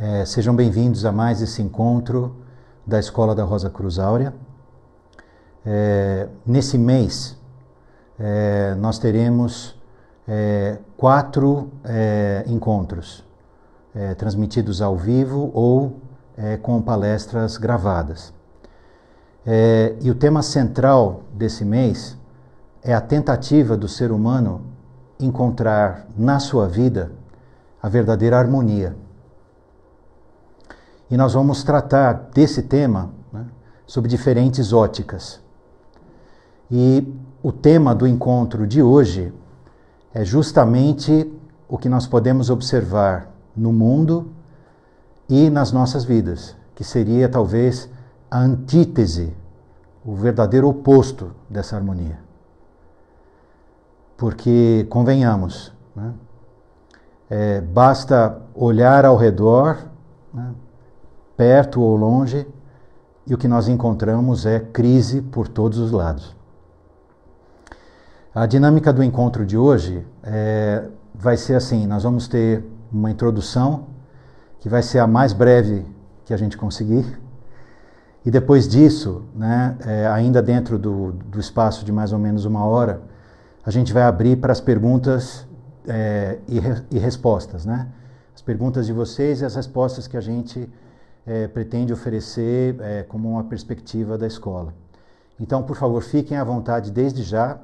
É, sejam bem-vindos a mais esse encontro da Escola da Rosa Cruz Áurea. É, nesse mês, é, nós teremos é, quatro é, encontros é, transmitidos ao vivo ou com palestras gravadas. e o tema central desse mês é a tentativa do ser humano encontrar na sua vida a verdadeira harmonia. E nós vamos tratar desse tema né, sob diferentes óticas. E o tema do encontro de hoje é justamente o que nós podemos observar no mundo e nas nossas vidas, que seria talvez a antítese, o verdadeiro oposto dessa harmonia. Porque, convenhamos, né, é, basta olhar ao redor, né, perto ou longe, e o que nós encontramos é crise por todos os lados. A dinâmica do encontro de hoje é, vai ser assim: nós vamos ter uma introdução, que vai ser a mais breve que a gente conseguir. E depois disso, né, é, ainda dentro do, do espaço de mais ou menos uma hora, a gente vai abrir para as perguntas é, e, re, e, respostas, né? As perguntas de vocês e as respostas que a gente é, pretende oferecer é, como uma perspectiva da escola. Então, por favor, fiquem à vontade desde já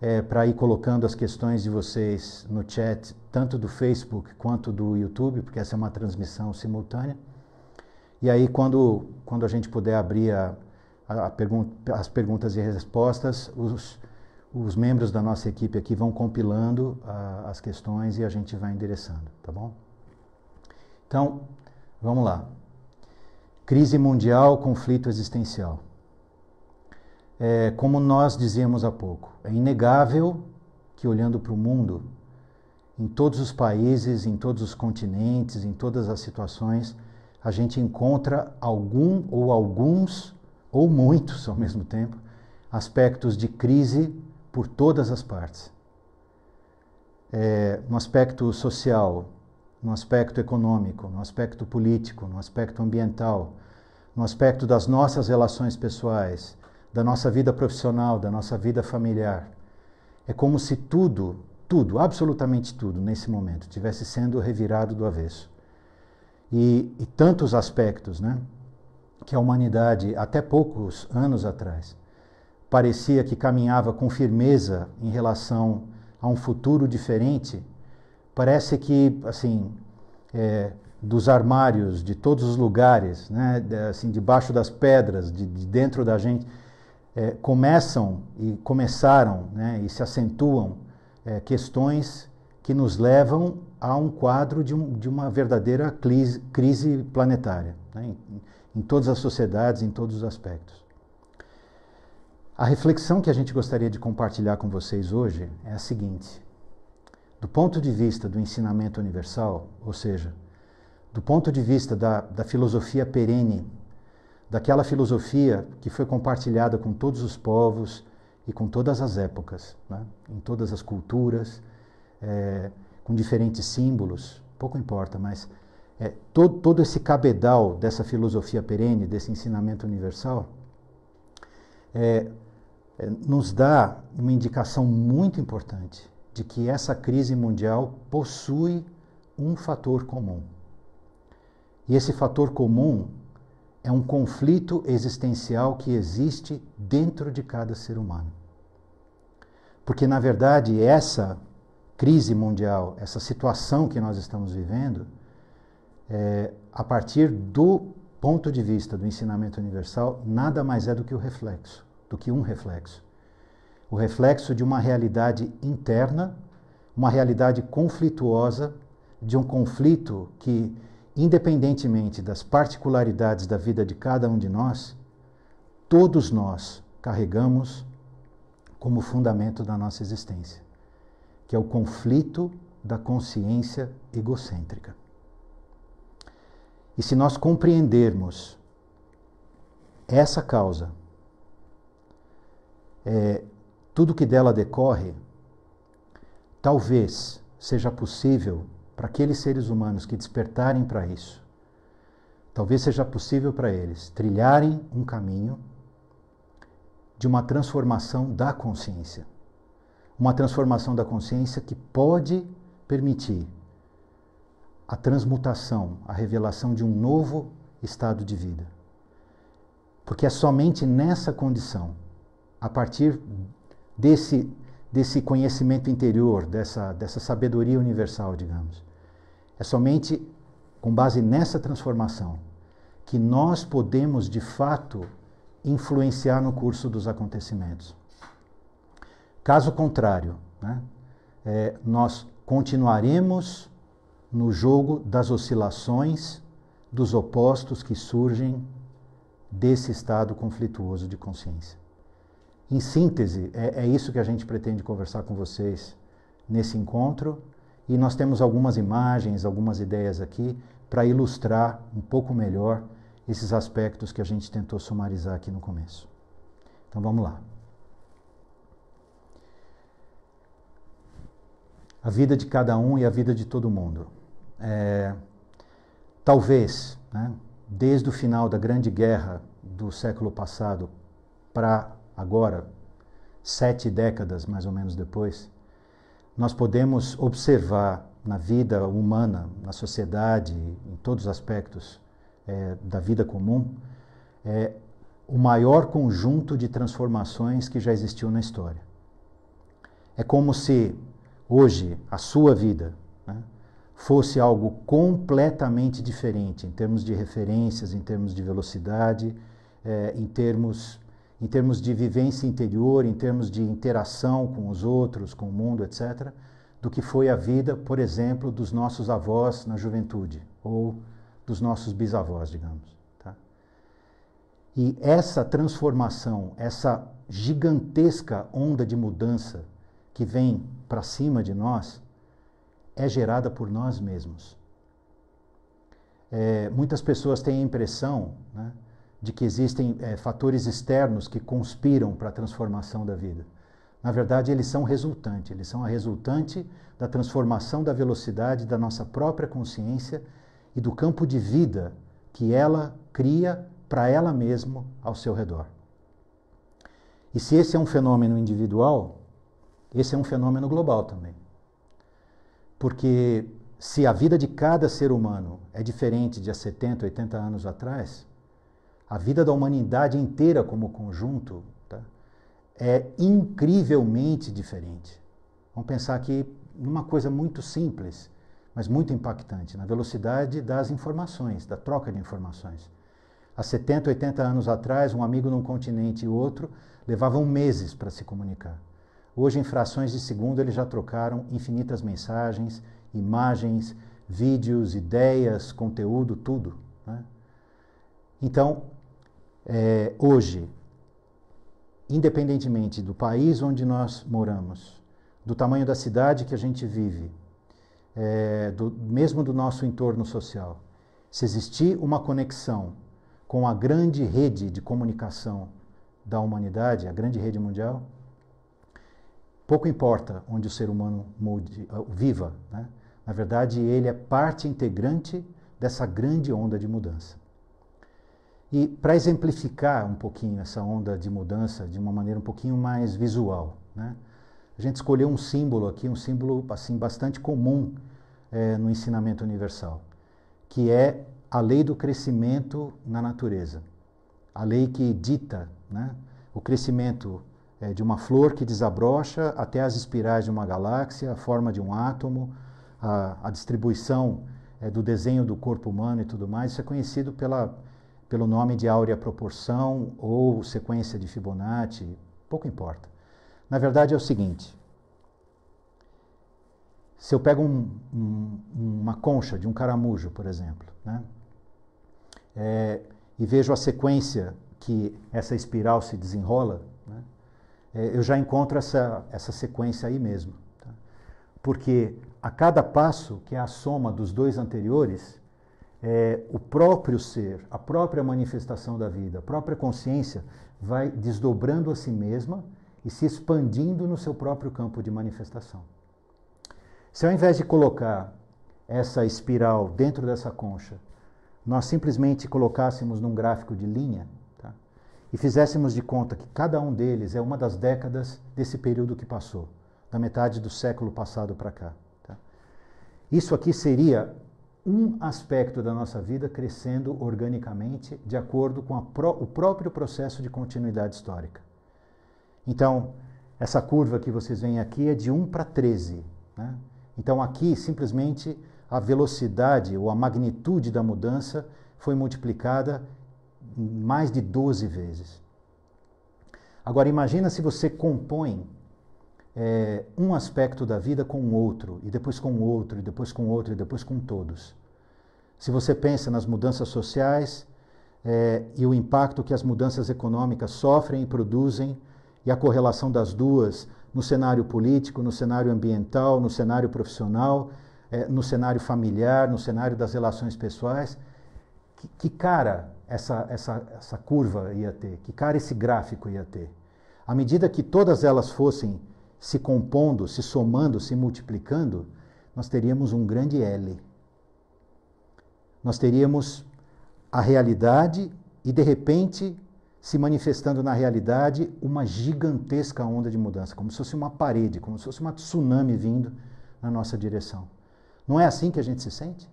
é, para ir colocando as questões de vocês no chat, tanto do Facebook quanto do YouTube, porque essa é uma transmissão simultânea. E aí, quando, quando a gente puder abrir a, a, pergun as perguntas e respostas, os, os membros da nossa equipe aqui vão compilando a, as questões e a gente vai endereçando, tá bom? Então, vamos lá. Crise mundial, conflito existencial. É, como nós dizíamos há pouco, é inegável que olhando para o mundo, em todos os países, em todos os continentes, em todas as situações, a gente encontra algum ou alguns, ou muitos ao mesmo tempo, aspectos de crise por todas as partes. É, no aspecto social, no aspecto econômico, no aspecto político, no aspecto ambiental, no aspecto das nossas relações pessoais, da nossa vida profissional, da nossa vida familiar. É como se tudo, tudo, absolutamente tudo, nesse momento, tivesse sendo revirado do avesso. E, e tantos aspectos, né? Que a humanidade, até poucos anos atrás, parecia que caminhava com firmeza em relação a um futuro diferente, parece que, assim, é, dos armários, de todos os lugares, né, assim, debaixo das pedras, de, de dentro da gente, é, começam e começaram né, e se acentuam é, questões que nos levam a um quadro de, um, de uma verdadeira crise, crise planetária, né, em, em todas as sociedades, em todos os aspectos. A reflexão que a gente gostaria de compartilhar com vocês hoje é a seguinte: do ponto de vista do ensinamento universal, ou seja, do ponto de vista da, da filosofia perene, daquela filosofia que foi compartilhada com todos os povos e com todas as épocas, né? em todas as culturas, é, com diferentes símbolos, pouco importa, mas é, todo, todo esse cabedal dessa filosofia perene, desse ensinamento universal, é, é, nos dá uma indicação muito importante de que essa crise mundial possui um fator comum. E esse fator comum é um conflito existencial que existe dentro de cada ser humano. Porque, na verdade, essa crise mundial, essa situação que nós estamos vivendo, é, a partir do ponto de vista do ensinamento universal, nada mais é do que o reflexo do que um reflexo. O reflexo de uma realidade interna, uma realidade conflituosa, de um conflito que, independentemente das particularidades da vida de cada um de nós, todos nós carregamos como fundamento da nossa existência, que é o conflito da consciência egocêntrica. E se nós compreendermos essa causa, é, tudo que dela decorre, talvez seja possível para aqueles seres humanos que despertarem para isso, talvez seja possível para eles trilharem um caminho de uma transformação da consciência. Uma transformação da consciência que pode permitir a transmutação, a revelação de um novo estado de vida. Porque é somente nessa condição, a partir desse, desse conhecimento interior, dessa, dessa sabedoria universal, digamos, é somente com base nessa transformação que nós podemos de fato influenciar no curso dos acontecimentos. Caso contrário, né, é, nós continuaremos no jogo das oscilações dos opostos que surgem desse estado conflituoso de consciência. Em síntese, é, é isso que a gente pretende conversar com vocês nesse encontro e nós temos algumas imagens, algumas ideias aqui para ilustrar um pouco melhor esses aspectos que a gente tentou sumarizar aqui no começo. Então vamos lá. A vida de cada um e a vida de todo mundo. É, talvez, né, desde o final da Grande Guerra do século passado para agora, sete décadas mais ou menos depois, nós podemos observar na vida humana, na sociedade, em todos os aspectos é, da vida comum, é, o maior conjunto de transformações que já existiu na história. É como se hoje a sua vida, né, fosse algo completamente diferente em termos de referências, em termos de velocidade, é, em, termos, em termos de vivência interior, em termos de interação com os outros, com o mundo, etc., do que foi a vida, por exemplo, dos nossos avós na juventude, ou dos nossos bisavós, digamos. Tá? E essa transformação, essa gigantesca onda de mudança que vem para cima de nós, é gerada por nós mesmos. É, muitas pessoas têm a impressão né, de que existem é, fatores externos que conspiram para a transformação da vida. Na verdade, eles são resultante, eles são a resultante da transformação da velocidade da nossa própria consciência e do campo de vida que ela cria para ela mesma ao seu redor. E se esse é um fenômeno individual, esse é um fenômeno global também. Porque se a vida de cada ser humano é diferente de há 70, 80 anos atrás, a vida da humanidade inteira como conjunto tá, é incrivelmente diferente. Vamos pensar aqui numa coisa muito simples, mas muito impactante, na velocidade das informações, da troca de informações. Há 70, 80 anos atrás, um amigo num continente e outro levavam meses para se comunicar. Hoje, em frações de segundo, eles já trocaram infinitas mensagens, imagens, vídeos, ideias, conteúdo, tudo. Né? Então, é, hoje, independentemente do país onde nós moramos, do tamanho da cidade que a gente vive, é, do, mesmo do nosso entorno social, se existir uma conexão com a grande rede de comunicação da humanidade, a grande rede mundial, Pouco importa onde o ser humano uh, viva, né? na verdade ele é parte integrante dessa grande onda de mudança. E para exemplificar um pouquinho essa onda de mudança de uma maneira um pouquinho mais visual, né? a gente escolheu um símbolo aqui, um símbolo assim bastante comum é, no ensinamento universal, que é a lei do crescimento na natureza, a lei que dita né, o crescimento é, de uma flor que desabrocha até as espirais de uma galáxia, a forma de um átomo, a, a distribuição é, do desenho do corpo humano e tudo mais. Isso é conhecido pela, pelo nome de áurea proporção ou sequência de Fibonacci, pouco importa. Na verdade é o seguinte: se eu pego um, um, uma concha de um caramujo, por exemplo, né, é, e vejo a sequência que essa espiral se desenrola, né, é, eu já encontro essa, essa sequência aí mesmo. Tá? Porque a cada passo, que é a soma dos dois anteriores, é, o próprio ser, a própria manifestação da vida, a própria consciência vai desdobrando a si mesma e se expandindo no seu próprio campo de manifestação. Se ao invés de colocar essa espiral dentro dessa concha, nós simplesmente colocássemos num gráfico de linha tá? e fizéssemos de conta que cada um deles é uma das décadas desse período que passou, da metade do século passado para cá. Tá? Isso aqui seria um aspecto da nossa vida crescendo organicamente de acordo com o próprio processo de continuidade histórica. Então, essa curva que vocês veem aqui é de 1 para 13. Né? Então, aqui, simplesmente, a velocidade ou a magnitude da mudança foi multiplicada mais de 12 vezes. Agora, imagina se você compõe é, um aspecto da vida com outro, e depois com outro, e depois com outro, e depois com todos. Se você pensa nas mudanças sociais é, e o impacto que as mudanças econômicas sofrem e produzem, e a correlação das duas no cenário político, no cenário ambiental, no cenário profissional, é, no cenário familiar, no cenário das relações pessoais, que, que cara essa, essa, essa curva ia ter? Que cara esse gráfico ia ter? À medida que todas elas fossem se compondo, se somando, se multiplicando, nós teríamos um grande L. Nós teríamos a realidade e, de repente, se manifestando na realidade uma gigantesca onda de mudança, como se fosse uma parede, como se fosse uma tsunami vindo na nossa direção. Não é assim que a gente se sente?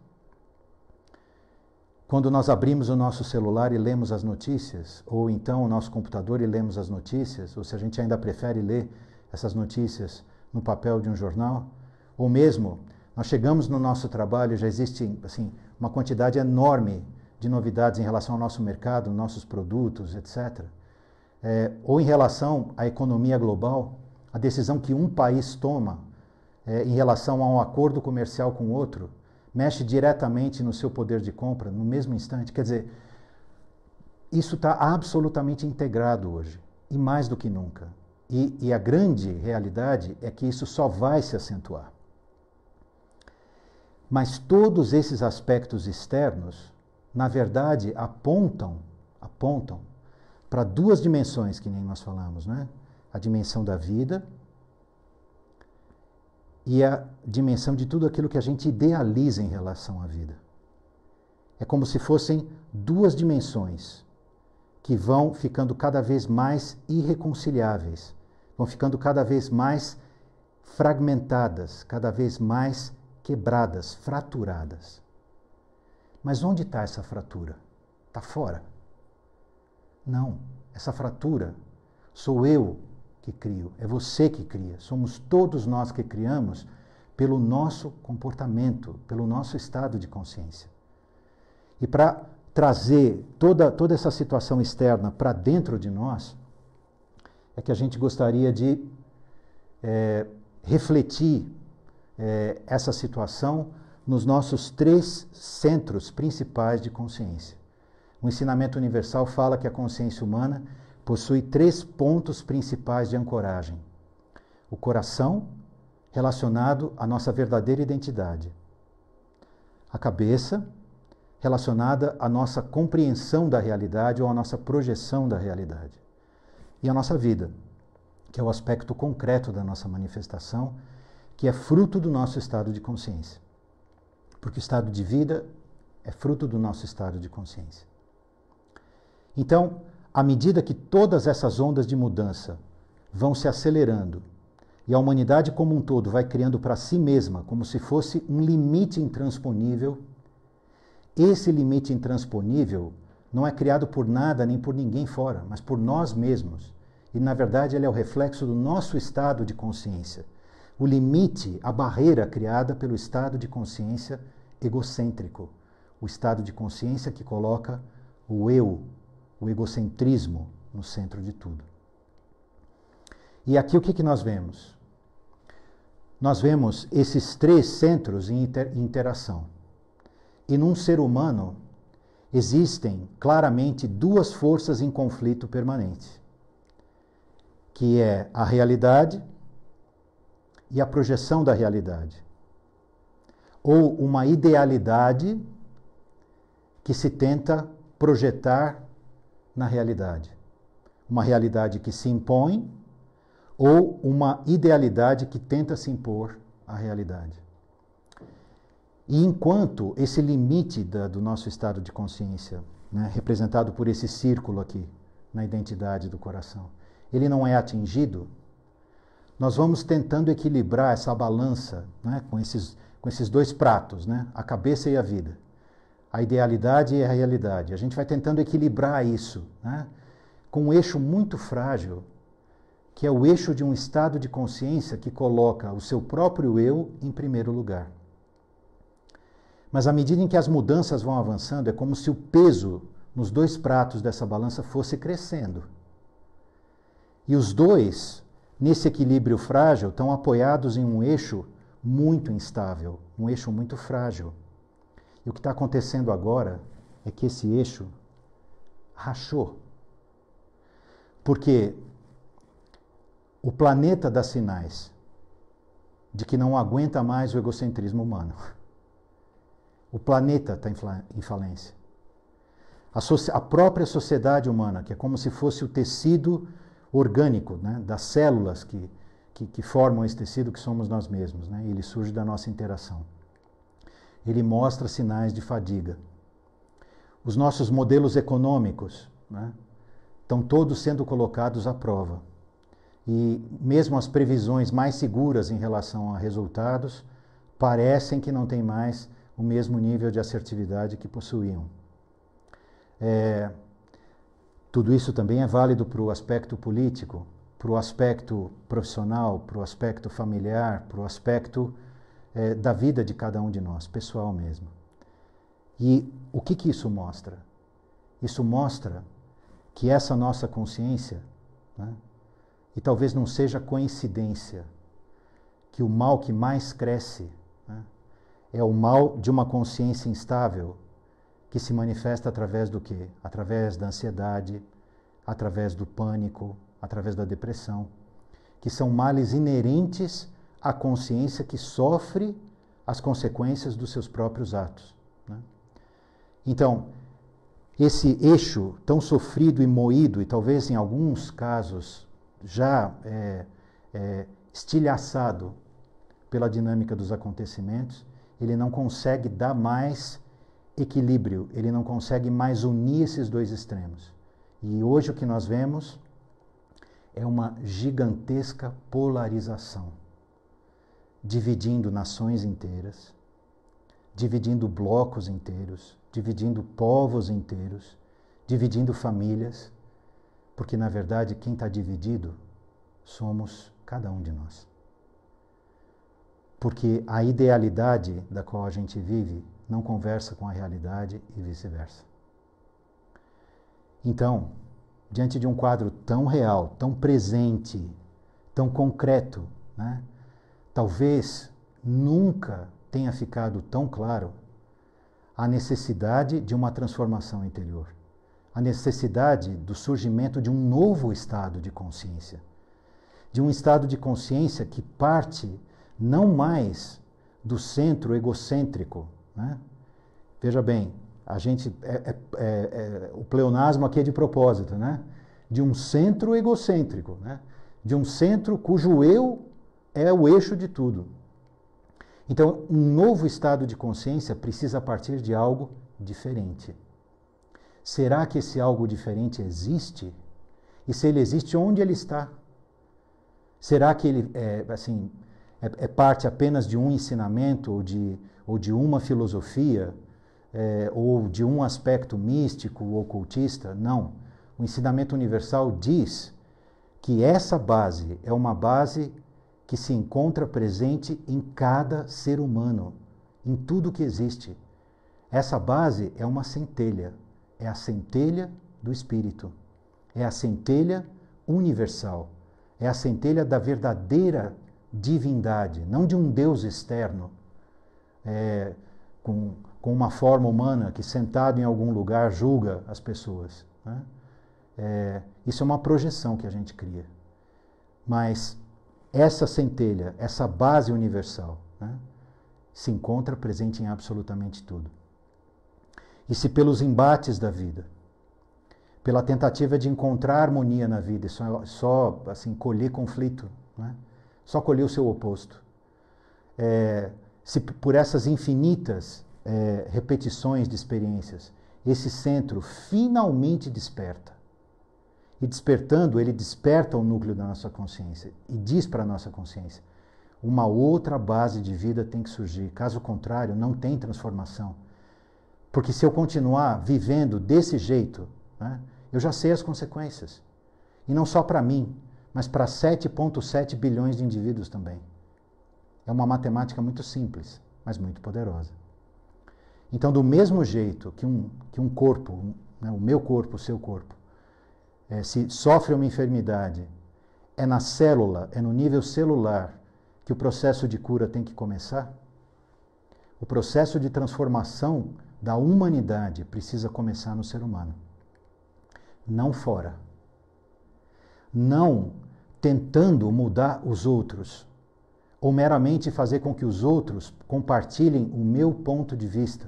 Quando nós abrimos o nosso celular e lemos as notícias, ou então o nosso computador e lemos as notícias, ou se a gente ainda prefere ler essas notícias no papel de um jornal, ou mesmo nós chegamos no nosso trabalho, já existe assim uma quantidade enorme de novidades em relação ao nosso mercado, nossos produtos, etc. É, ou em relação à economia global, a decisão que um país toma é, em relação a um acordo comercial com outro mexe diretamente no seu poder de compra no mesmo instante. Quer dizer, isso está absolutamente integrado hoje, e mais do que nunca. E, e a grande realidade é que isso só vai se acentuar. Mas todos esses aspectos externos, na verdade, apontam, apontam para duas dimensões que nem nós falamos, né? A dimensão da vida e a dimensão de tudo aquilo que a gente idealiza em relação à vida. É como se fossem duas dimensões que vão ficando cada vez mais irreconciliáveis vão ficando cada vez mais fragmentadas, cada vez mais quebradas, fraturadas. Mas onde está essa fratura? Está fora? Não, essa fratura sou eu que crio, é você que cria, somos todos nós que criamos pelo nosso comportamento, pelo nosso estado de consciência. E para trazer toda, toda essa situação externa para dentro de nós, é que a gente gostaria de é, refletir é, essa situação nos nossos três centros principais de consciência. O ensinamento universal fala que a consciência humana possui três pontos principais de ancoragem: o coração, relacionado à nossa verdadeira identidade, a cabeça, relacionada à nossa compreensão da realidade ou à nossa projeção da realidade e a nossa vida, que é o aspecto concreto da nossa manifestação, que é fruto do nosso estado de consciência. Porque o estado de vida é fruto do nosso estado de consciência. Então, à medida que todas essas ondas de mudança vão se acelerando e a humanidade como um todo vai criando para si mesma como se fosse um limite intransponível, esse limite intransponível não é criado por nada nem por ninguém fora, mas por nós mesmos. E na verdade ele é o reflexo do nosso estado de consciência. O limite, a barreira criada pelo estado de consciência egocêntrico. O estado de consciência que coloca o eu, o egocentrismo no centro de tudo. E aqui o que, que nós vemos? Nós vemos esses três centros em inter interação. E num ser humano, existem claramente duas forças em conflito permanente, que é a realidade e a projeção da realidade, ou uma idealidade que se tenta projetar na realidade, uma realidade que se impõe ou uma idealidade que tenta se impor à realidade. E enquanto esse limite da, do nosso estado de consciência, né, representado por esse círculo aqui, na identidade do coração, ele não é atingido, nós vamos tentando equilibrar essa balança né, com, esses, com esses dois pratos, né, a cabeça e a vida, a idealidade e a realidade. A gente vai tentando equilibrar isso né, com um eixo muito frágil, que é o eixo de um estado de consciência que coloca o seu próprio eu em primeiro lugar. Mas à medida em que as mudanças vão avançando, é como se o peso nos dois pratos dessa balança fosse crescendo. E os dois, nesse equilíbrio frágil, estão apoiados em um eixo muito instável, um eixo muito frágil. E o que está acontecendo agora é que esse eixo rachou. Porque o planeta dá sinais de que não aguenta mais o egocentrismo humano. O planeta está em falência. A, so a, própria sociedade humana, que é como se fosse o tecido orgânico né, das células que, que, que, formam esse tecido que somos nós mesmos. Né, ele surge da nossa interação. Ele mostra sinais de fadiga. Os nossos modelos econômicos né, estão todos sendo colocados à prova. E mesmo as previsões mais seguras em relação a resultados parecem que não têm mais o mesmo nível de assertividade que possuíam. É, tudo isso também é válido para o aspecto político, para o aspecto profissional, para o aspecto familiar, para o aspecto é, da vida de cada um de nós, pessoal mesmo. E o que, que isso mostra? Isso mostra que essa nossa consciência, né, e talvez não seja coincidência, que o mal que mais cresce é o mal de uma consciência instável que se manifesta através do quê? Através da ansiedade, através do pânico, através da depressão, que são males inerentes à consciência que sofre as consequências dos seus próprios atos. Né? Então, esse eixo tão sofrido e moído, e talvez em alguns casos já é, é, estilhaçado pela dinâmica dos acontecimentos, ele não consegue dar mais equilíbrio, ele não consegue mais unir esses dois extremos. E hoje o que nós vemos é uma gigantesca polarização, dividindo nações inteiras, dividindo blocos inteiros, dividindo povos inteiros, dividindo famílias, porque na verdade quem está dividido somos cada um de nós. Porque a idealidade da qual a gente vive não conversa com a realidade e vice-versa. Então, diante de um quadro tão real, tão presente, tão concreto, né, talvez nunca tenha ficado tão claro a necessidade de uma transformação interior, a necessidade do surgimento de um novo estado de consciência, de um estado de consciência que parte não mais do centro egocêntrico. Né? Veja bem, a gente é, é, é, é, o pleonasmo aqui é de propósito, né? De um centro egocêntrico, né? De um centro cujo eu é o eixo de tudo. Então, um novo estado de consciência precisa partir de algo diferente. Será que esse algo diferente existe? E se ele existe, onde ele está? Será que ele, é, assim, é, é parte apenas de um ensinamento ou de, ou de uma filosofia é, ou de um aspecto místico ou ocultista. Não. O ensinamento universal diz que essa base é uma base que se encontra presente em cada ser humano, em tudo que existe. Essa base é uma centelha, é a centelha do Espírito, é a centelha universal, é a centelha da verdadeira divindade, não de um Deus externo, é, com, com uma forma humana que sentado em algum lugar julga as pessoas. Né? É, isso é uma projeção que a gente cria. Mas essa centelha, essa base universal, né, se encontra presente em absolutamente tudo. E se pelos embates da vida, pela tentativa de encontrar harmonia na vida, só, só assim colher conflito, né? Só colher o seu oposto. É, se por essas infinitas é, repetições de experiências, esse centro finalmente desperta. E despertando, ele desperta o núcleo da nossa consciência e diz para a nossa consciência: uma outra base de vida tem que surgir. Caso contrário, não tem transformação. Porque se eu continuar vivendo desse jeito, né, eu já sei as consequências. E não só para mim, mas para 7,7 bilhões de indivíduos também. É uma matemática muito simples, mas muito poderosa. Então, do mesmo jeito que um, que um corpo, né, o meu corpo, o seu corpo, é, se sofre uma enfermidade, é na célula, é no nível celular que o processo de cura tem que começar? O processo de transformação da humanidade precisa começar no ser humano, não fora. Não tentando mudar os outros, ou meramente fazer com que os outros compartilhem o meu ponto de vista.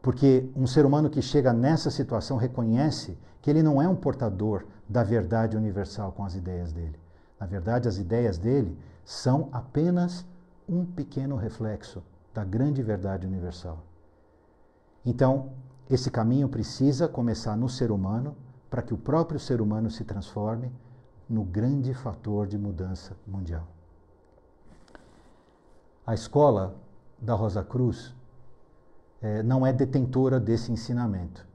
Porque um ser humano que chega nessa situação reconhece que ele não é um portador da verdade universal com as ideias dele. Na verdade, as ideias dele são apenas um pequeno reflexo da grande verdade universal. Então, esse caminho precisa começar no ser humano para que o próprio ser humano se transforme no grande fator de mudança mundial. A escola da Rosa Cruz é, não é detentora desse ensinamento.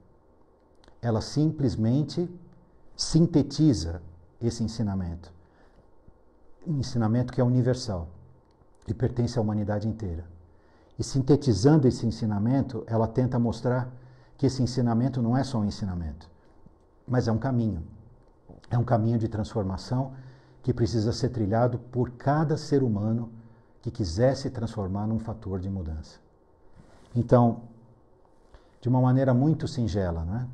Ela simplesmente sintetiza esse ensinamento. Um ensinamento que é universal e pertence à humanidade inteira. E sintetizando esse ensinamento, ela tenta mostrar que esse ensinamento não é só um ensinamento, mas é um caminho. É um caminho de transformação que precisa ser trilhado por cada ser humano que quiser se transformar num fator de mudança. Então, de uma maneira muito singela, né?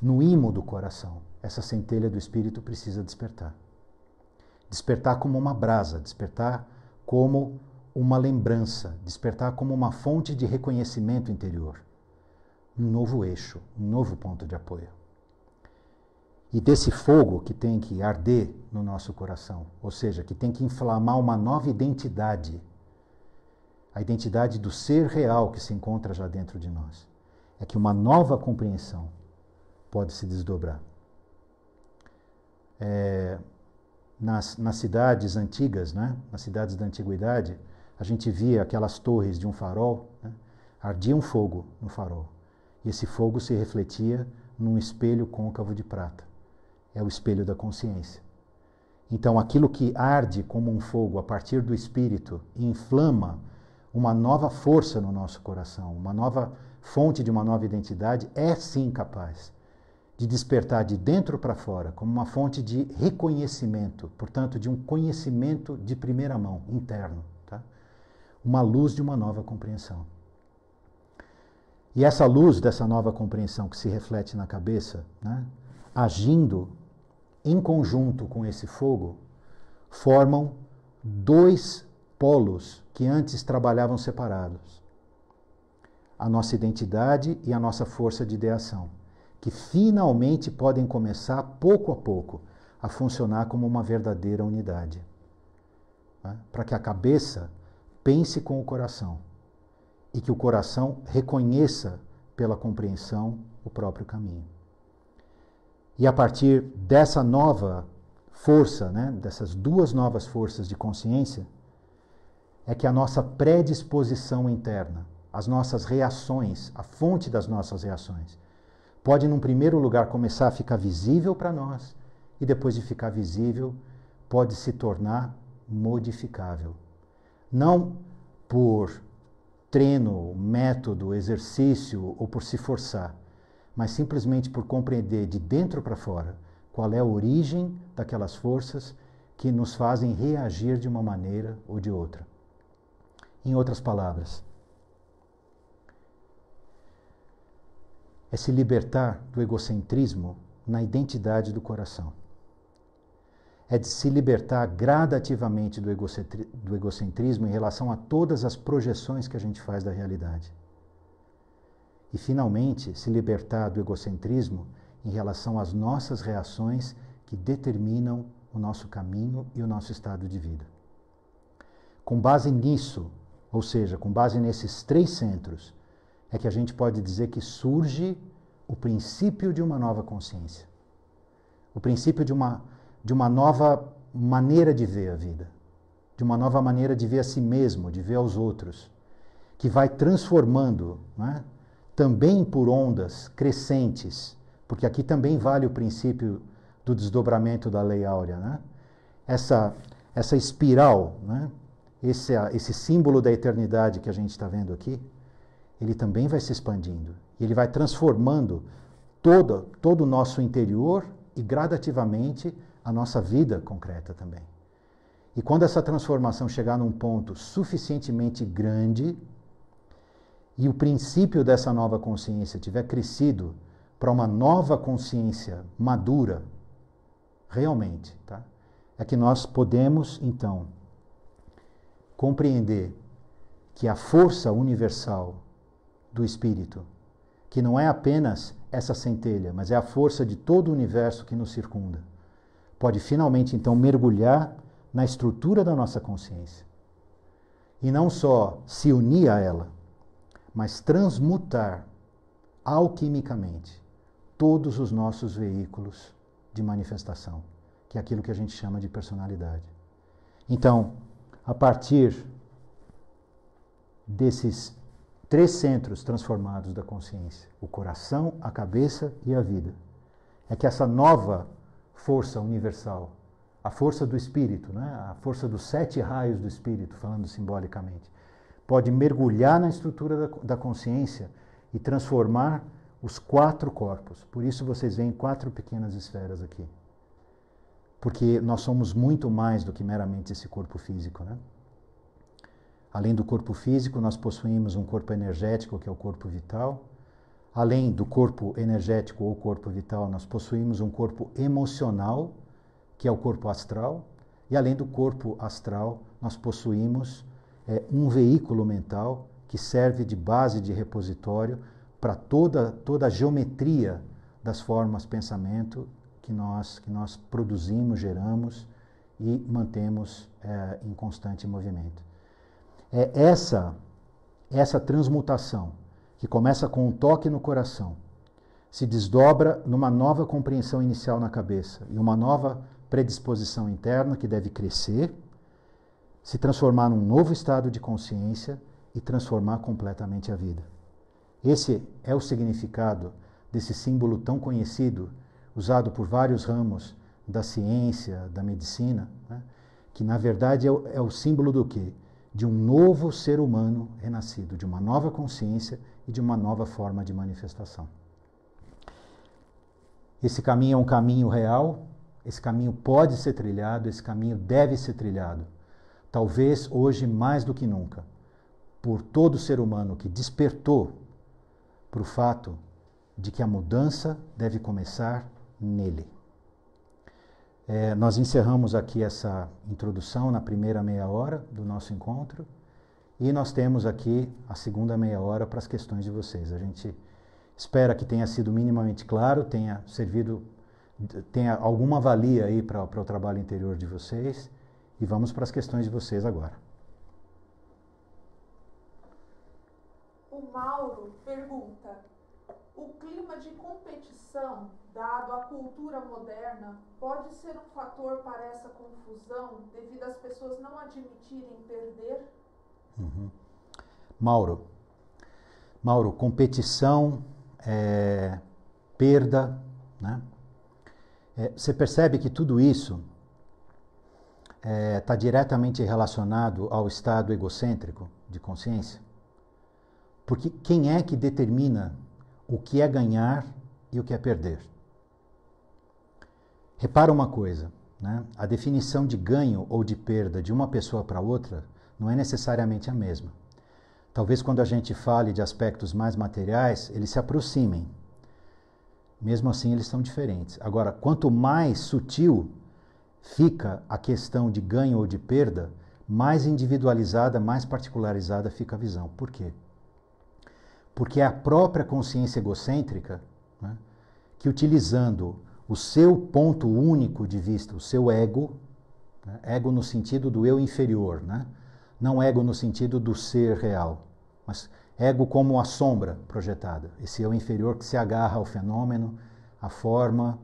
no imo do coração, essa centelha do espírito precisa despertar. Despertar como uma brasa, despertar como uma lembrança, despertar como uma fonte de reconhecimento interior. Um novo eixo, um novo ponto de apoio. E desse fogo que tem que arder no nosso coração, ou seja, que tem que inflamar uma nova identidade a identidade do ser real que se encontra já dentro de nós. É que uma nova compreensão pode se desdobrar. É, nas, nas cidades antigas, né? nas cidades da antiguidade, a gente via aquelas torres de um farol, né? ardia um fogo no farol. E esse fogo se refletia num espelho côncavo de prata. É o espelho da consciência. Então, aquilo que arde como um fogo a partir do espírito e inflama uma nova força no nosso coração, uma nova fonte de uma nova identidade, é sim capaz de despertar de dentro para fora como uma fonte de reconhecimento, portanto, de um conhecimento de primeira mão, interno. Tá? Uma luz de uma nova compreensão. E essa luz dessa nova compreensão que se reflete na cabeça, né, agindo em conjunto com esse fogo, formam dois polos que antes trabalhavam separados. A nossa identidade e a nossa força de ideação, que finalmente podem começar, pouco a pouco, a funcionar como uma verdadeira unidade. Né? Para que a cabeça pense com o coração e que o coração reconheça pela compreensão o próprio caminho. E a partir dessa nova força, né, dessas duas novas forças de consciência, é que a nossa predisposição interna, as nossas reações, a fonte das nossas reações, pode, num primeiro lugar, começar a ficar visível para nós e, depois de ficar visível, pode se tornar modificável. Não por treino, método, exercício ou por se forçar, mas simplesmente por compreender de dentro para fora qual é a origem daquelas forças que nos fazem reagir de uma maneira ou de outra. Em outras palavras, é se libertar do egocentrismo na identidade do coração. É de se libertar gradativamente do, egocentrismo em relação a todas as projeções que a gente faz da realidade. E, finalmente, se libertar do egocentrismo em relação às nossas reações que determinam o nosso caminho e o nosso estado de vida. Com base nisso, ou seja, com base nesses três centros, é que a gente pode dizer que surge o princípio de uma nova consciência. O princípio de uma, de uma nova maneira de ver a vida, de uma nova maneira de ver a si mesmo, de ver aos outros, que vai transformando, é? também por ondas crescentes, porque aqui também vale o princípio do desdobramento da lei áurea, né? essa, essa espiral, né? esse, esse símbolo da eternidade que a gente está vendo aqui, ele também vai se expandindo. E ele vai transformando todo, todo o nosso interior e gradativamente a nossa vida concreta também. E quando essa transformação chegar num ponto suficientemente grande e o princípio dessa nova consciência tiver crescido para uma nova consciência madura, realmente, tá? É que nós podemos então compreender que a força universal do espírito, que não é apenas essa centelha, mas é a força de todo o universo que nos circunda pode finalmente então mergulhar na estrutura da nossa consciência. E não só se unir a ela, mas transmutar alquimicamente todos os nossos veículos de manifestação, que é aquilo que a gente chama de personalidade. Então, a partir desses três centros transformados da consciência, o coração, a cabeça e a vida, é que essa nova força universal, a força do espírito, né? a força dos sete raios do espírito, falando simbolicamente, pode mergulhar na estrutura da, da consciência e transformar os quatro corpos. Por isso vocês veem quatro pequenas esferas aqui. Porque nós somos muito mais do que meramente esse corpo físico, né? Além do corpo físico, nós possuímos um corpo energético, que é o corpo vital, Além do corpo energético ou corpo vital, nós possuímos um corpo emocional, que é o corpo astral, e além do corpo astral, nós possuímos é, um veículo mental que serve de base de repositório para toda, toda a geometria das formas pensamento que nós, que nós produzimos, geramos e mantemos é, em constante movimento. É essa, essa transmutação que começa com um toque no coração, se desdobra numa nova compreensão inicial na cabeça e uma nova predisposição interna que deve crescer, se transformar num novo estado de consciência e transformar completamente a vida. Esse é o significado desse símbolo tão conhecido, usado por vários ramos da ciência, da medicina, né? que na verdade é o, é o símbolo do quê? De um novo ser humano renascido, de uma nova consciência e de uma nova forma de manifestação. Esse caminho é um caminho real, esse caminho pode ser trilhado, esse caminho deve ser trilhado. Talvez hoje mais do que nunca, por todo ser humano que despertou para o fato de que a mudança deve começar nele. É, nós encerramos aqui essa introdução na primeira meia hora do nosso encontro. E nós temos aqui a segunda meia hora para as questões de vocês. A gente espera que tenha sido minimamente claro, tenha servido, tenha alguma valia aí para, para o trabalho interior de vocês. E vamos para as questões de vocês agora. O Mauro pergunta: o clima de competição, dado à cultura moderna, pode ser um fator para essa confusão devido às pessoas não admitirem perder? Uhum. Mauro. Mauro, competição, é, perda, né? É, você percebe que tudo isso está é, tá diretamente relacionado ao estado egocêntrico de consciência? Porque quem é que determina o que é ganhar e o que é perder? Repara uma coisa, né? a definição de ganho ou de perda de uma pessoa para outra não é necessariamente a mesma. Talvez quando a gente fale de aspectos mais materiais, eles se aproximem. Mesmo assim, eles são diferentes. Agora, quanto mais sutil fica a questão de ganho ou de perda, mais individualizada, mais particularizada fica a visão. Por quê? Porque é a própria consciência egocêntrica né, que, utilizando o seu ponto único de vista, o seu ego, né, ego no sentido do eu inferior, né, Não ego no sentido do ser real, mas ego como a sombra projetada. Esse eu inferior que se agarra ao fenômeno, à forma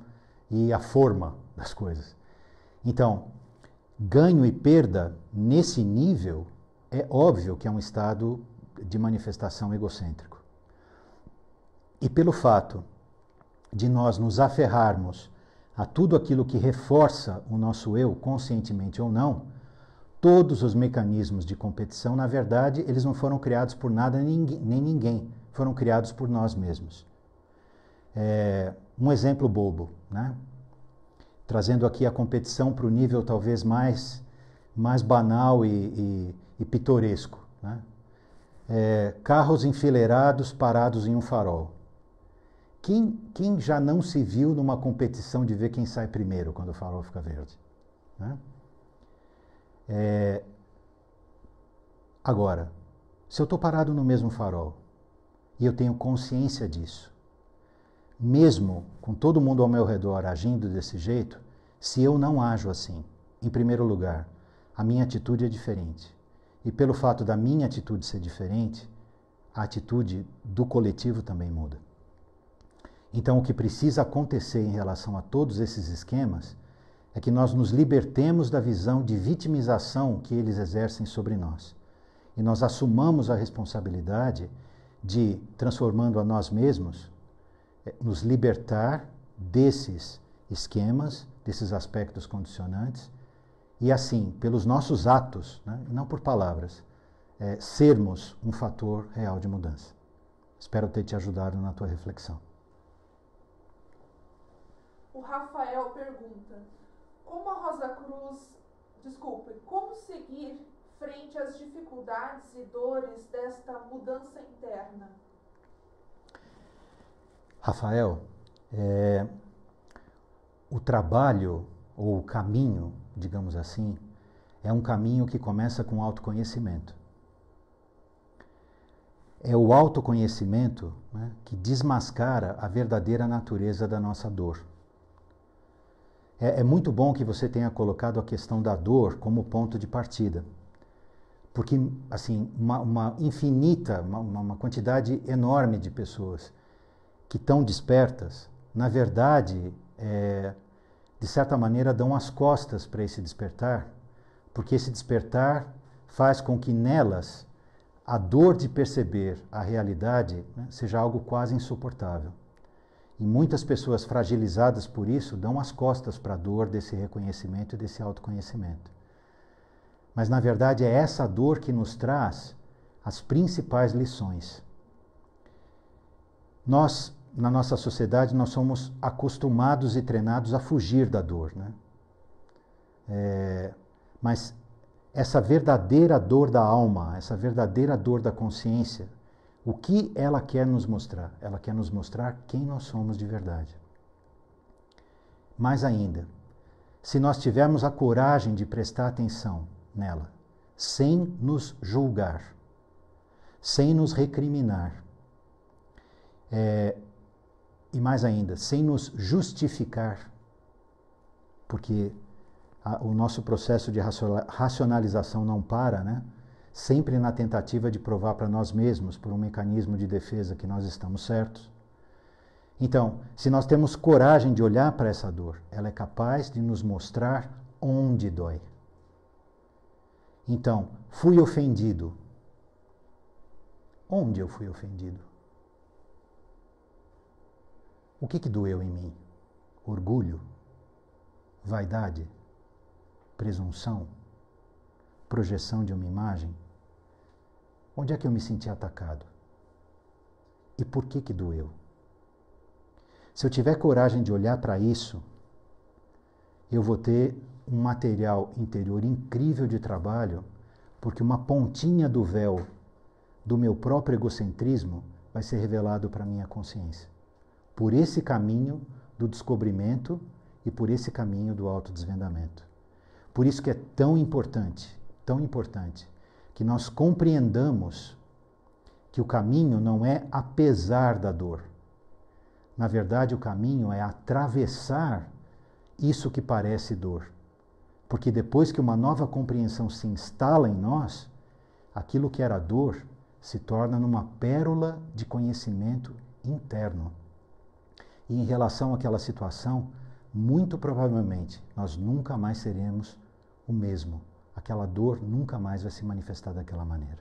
e à forma das coisas. Então, ganho e perda nesse nível é óbvio que é um estado de manifestação egocêntrico. E pelo fato de nós nos aferrarmos a tudo aquilo que reforça o nosso eu, conscientemente ou não, todos os mecanismos de competição, na verdade, eles não foram criados por nada nem ninguém, foram criados por nós mesmos. É, um exemplo bobo, né? trazendo aqui a competição para o nível talvez mais, mais banal e, e, e pitoresco. Né? É, carros enfileirados parados em um farol. Quem, quem já não se viu numa competição de ver quem sai primeiro quando o farol fica verde? Né? É... Agora, se eu estou parado no mesmo farol e eu tenho consciência disso, mesmo com todo mundo ao meu redor agindo desse jeito, se eu não ajo assim, em primeiro lugar, a minha atitude é diferente. E pelo fato da minha atitude ser diferente, a atitude do coletivo também muda. Então, o que precisa acontecer em relação a todos esses esquemas é que nós nos libertemos da visão de vitimização que eles exercem sobre nós. E nós assumamos a responsabilidade de, transformando a nós mesmos, eh, nos libertar desses esquemas, desses aspectos condicionantes, e assim, pelos nossos atos, né, não por palavras, é, sermos um fator real de mudança. Espero ter te ajudado na tua reflexão. O Rafael pergunta: Como a Rosa Cruz, desculpe, como seguir frente às dificuldades e dores desta mudança interna? Rafael, é, o trabalho ou o caminho, digamos assim, é um caminho que começa com autoconhecimento. É o autoconhecimento né, que desmascara a verdadeira natureza da nossa dor. É, é muito bom que você tenha colocado a questão da dor como ponto de partida. Porque, assim, uma, uma infinita, uma, uma quantidade enorme de pessoas que estão despertas, na verdade, é, de certa maneira, dão as costas para esse despertar, porque esse despertar faz com que nelas a dor de perceber a realidade né, seja algo quase insuportável. E muitas pessoas fragilizadas por isso dão as costas para a dor desse reconhecimento e desse autoconhecimento. Mas na verdade é essa dor que nos traz as principais lições. Nós, na nossa sociedade, nós somos acostumados e treinados a fugir da dor, né? É, mas essa verdadeira dor da alma, essa verdadeira dor da consciência, o que ela quer nos mostrar? Ela quer nos mostrar quem nós somos de verdade. Mais ainda, se nós tivermos a coragem de prestar atenção nela, sem nos julgar, sem nos recriminar, é, e mais ainda, sem nos justificar, porque a, o nosso processo de racionalização não para, né? Sempre na tentativa de provar para nós mesmos, por um mecanismo de defesa, que nós estamos certos. Então, se nós temos coragem de olhar para essa dor, ela é capaz de nos mostrar onde dói. Então, fui ofendido. Onde eu fui ofendido? O que, que doeu em mim? Orgulho? Vaidade? Presunção? Projeção de uma imagem? Onde é que eu me senti atacado? E por que que doeu? Se eu tiver coragem de olhar para isso, eu vou ter um material interior incrível de trabalho, porque uma pontinha do véu do meu próprio egocentrismo vai ser revelado para minha consciência. Por esse caminho do descobrimento e por esse caminho do autodesvendamento. Por isso que é tão importante, tão importante que nós compreendamos que o caminho não é apesar da dor. Na verdade, o caminho é atravessar isso que parece dor. Porque depois que uma nova compreensão se instala em nós, aquilo que era dor se torna numa pérola de conhecimento interno. E em relação àquela situação, muito provavelmente nós nunca mais seremos o mesmo. Aquela dor nunca mais vai se manifestar daquela maneira.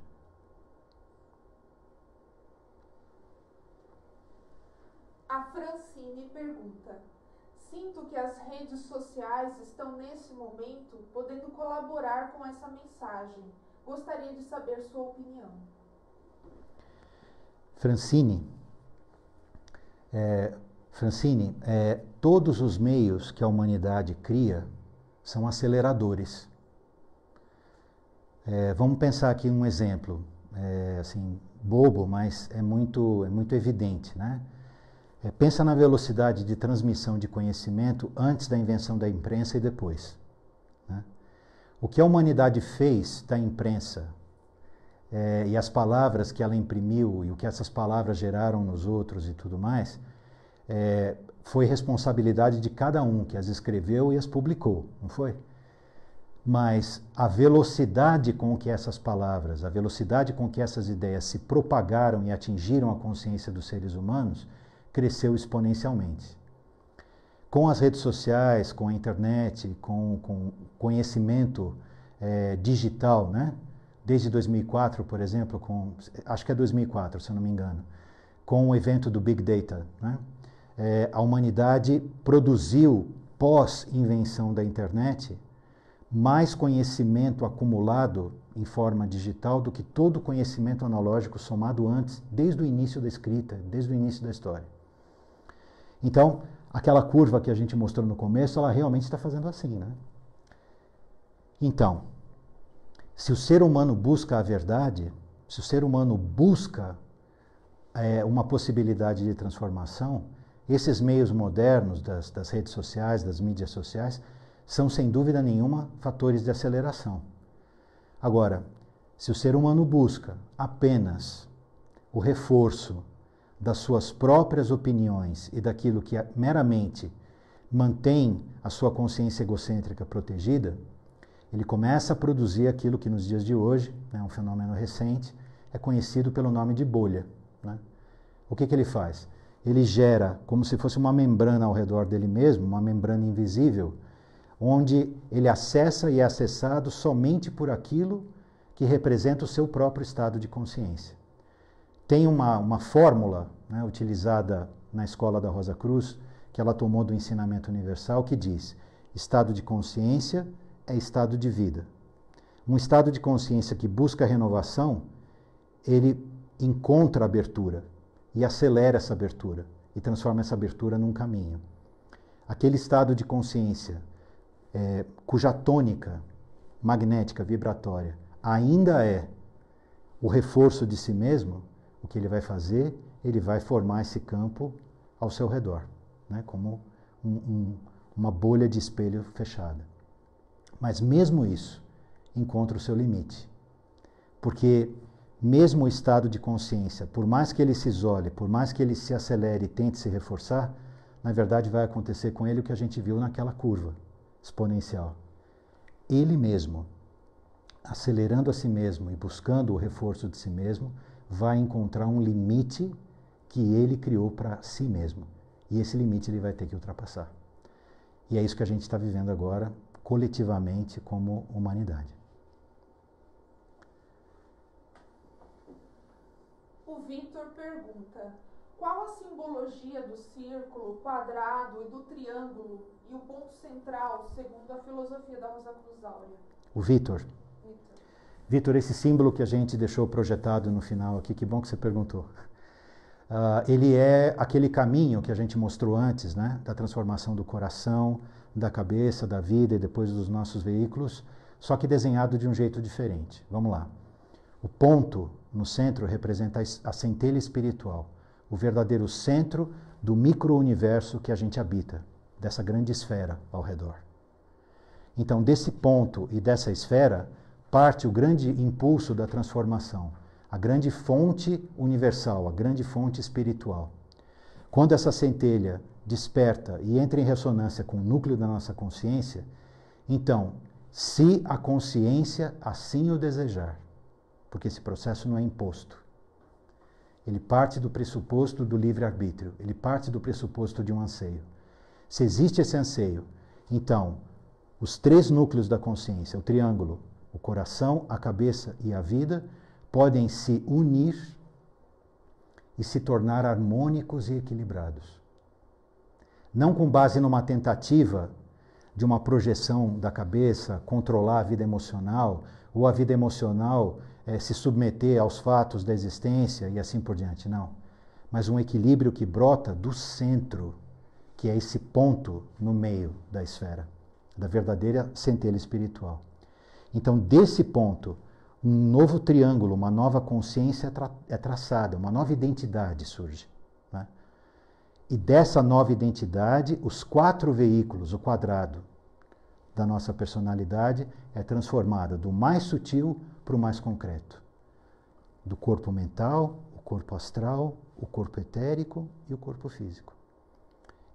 A Francine pergunta: Sinto que as redes sociais estão nesse momento podendo colaborar com essa mensagem. Gostaria de saber sua opinião. Francine, é, Francine, é, todos os meios que a humanidade cria são aceleradores. É, vamos pensar aqui um exemplo, é, assim, bobo, mas é muito, é muito evidente, né? É, pensa na velocidade de transmissão de conhecimento antes da invenção da imprensa e depois. Né? O que a humanidade fez da imprensa é, e as palavras que ela imprimiu e o que essas palavras geraram nos outros e tudo mais, é, foi responsabilidade de cada um que as escreveu e as publicou, não foi? Mas a velocidade com que essas palavras, a velocidade com que essas ideias se propagaram e atingiram a consciência dos seres humanos, cresceu exponencialmente. Com as redes sociais, com a internet, com, conhecimento é, digital, né? desde 2004, por exemplo, com, acho que é 2004, se eu não me engano, com o evento do Big Data, né? é, a humanidade produziu, pós-invenção da internet, mais conhecimento acumulado em forma digital do que todo conhecimento analógico somado antes, desde o início da escrita, desde o início da história. Então, aquela curva que a gente mostrou no começo, ela realmente está fazendo assim, né? Então, se o ser humano busca a verdade, se o ser humano busca é, uma possibilidade de transformação, esses meios modernos das, das redes sociais, das mídias sociais, são sem dúvida nenhuma fatores de aceleração. Agora, se o ser humano busca apenas o reforço das suas próprias opiniões e daquilo que meramente mantém a sua consciência egocêntrica protegida, ele começa a produzir aquilo que nos dias de hoje, né, um fenômeno recente, é conhecido pelo nome de bolha. Né? O que, que ele faz? Ele gera como se fosse uma membrana ao redor dele mesmo, uma membrana invisível, onde ele acessa e é acessado somente por aquilo que representa o seu próprio estado de consciência. Tem uma, uma fórmula né, utilizada na escola da Rosa Cruz, que ela tomou do ensinamento universal, que diz: estado de consciência é estado de vida. Um estado de consciência que busca renovação, ele encontra abertura e acelera essa abertura e transforma essa abertura num caminho. Aquele estado de consciência é, cuja tônica magnética, vibratória, ainda é o reforço de si mesmo, o que ele vai fazer? Ele vai formar esse campo ao seu redor, né? como um, um, uma bolha de espelho fechada. Mas mesmo isso encontra o seu limite. Porque mesmo o estado de consciência, por mais que ele se isole, por mais que ele se acelere e tente se reforçar, na verdade vai acontecer com ele o que a gente viu naquela curva exponencial. Ele mesmo, acelerando a si mesmo e buscando o reforço de si mesmo, vai encontrar um limite que ele criou para si mesmo. E esse limite ele vai ter que ultrapassar. E é isso que a gente está vivendo agora, coletivamente, como humanidade. O Victor pergunta: qual a simbologia do círculo, quadrado e do triângulo e o ponto central, segundo a filosofia da Rosa Cruz Áurea? O Victor. Vitor, esse símbolo que a gente deixou projetado no final aqui, que bom que você perguntou. Uh, ele é aquele caminho que a gente mostrou antes, né? Da transformação do coração, da cabeça, da vida e depois dos nossos veículos, só que desenhado de um jeito diferente. Vamos lá. O ponto no centro representa a centelha espiritual, o verdadeiro centro do micro-universo que a gente habita, dessa grande esfera ao redor. Então, desse ponto e dessa esfera, parte o grande impulso da transformação, a grande fonte universal, a grande fonte espiritual. Quando essa centelha desperta e entra em ressonância com o núcleo da nossa consciência, então, se a consciência assim o desejar, porque esse processo não é imposto. Ele parte do pressuposto do livre-arbítrio, ele parte do pressuposto de um anseio. Se existe esse anseio, então, os três núcleos da consciência, o triângulo, o coração, a cabeça e a vida, podem se unir e se tornar harmônicos e equilibrados. Não com base numa tentativa de uma projeção da cabeça, controlar a vida emocional, ou a vida emocional é, se submeter aos fatos da existência e assim por diante. Não. Mas um equilíbrio que brota do centro, que é esse ponto no meio da esfera, da verdadeira centelha espiritual. Então, desse ponto, um novo triângulo, uma nova consciência é, tra é traçada, uma nova identidade surge. E dessa nova identidade, os quatro veículos, o quadrado da nossa personalidade, é transformada do mais sutil para o mais concreto. Do corpo mental, o corpo astral, o corpo etérico e o corpo físico.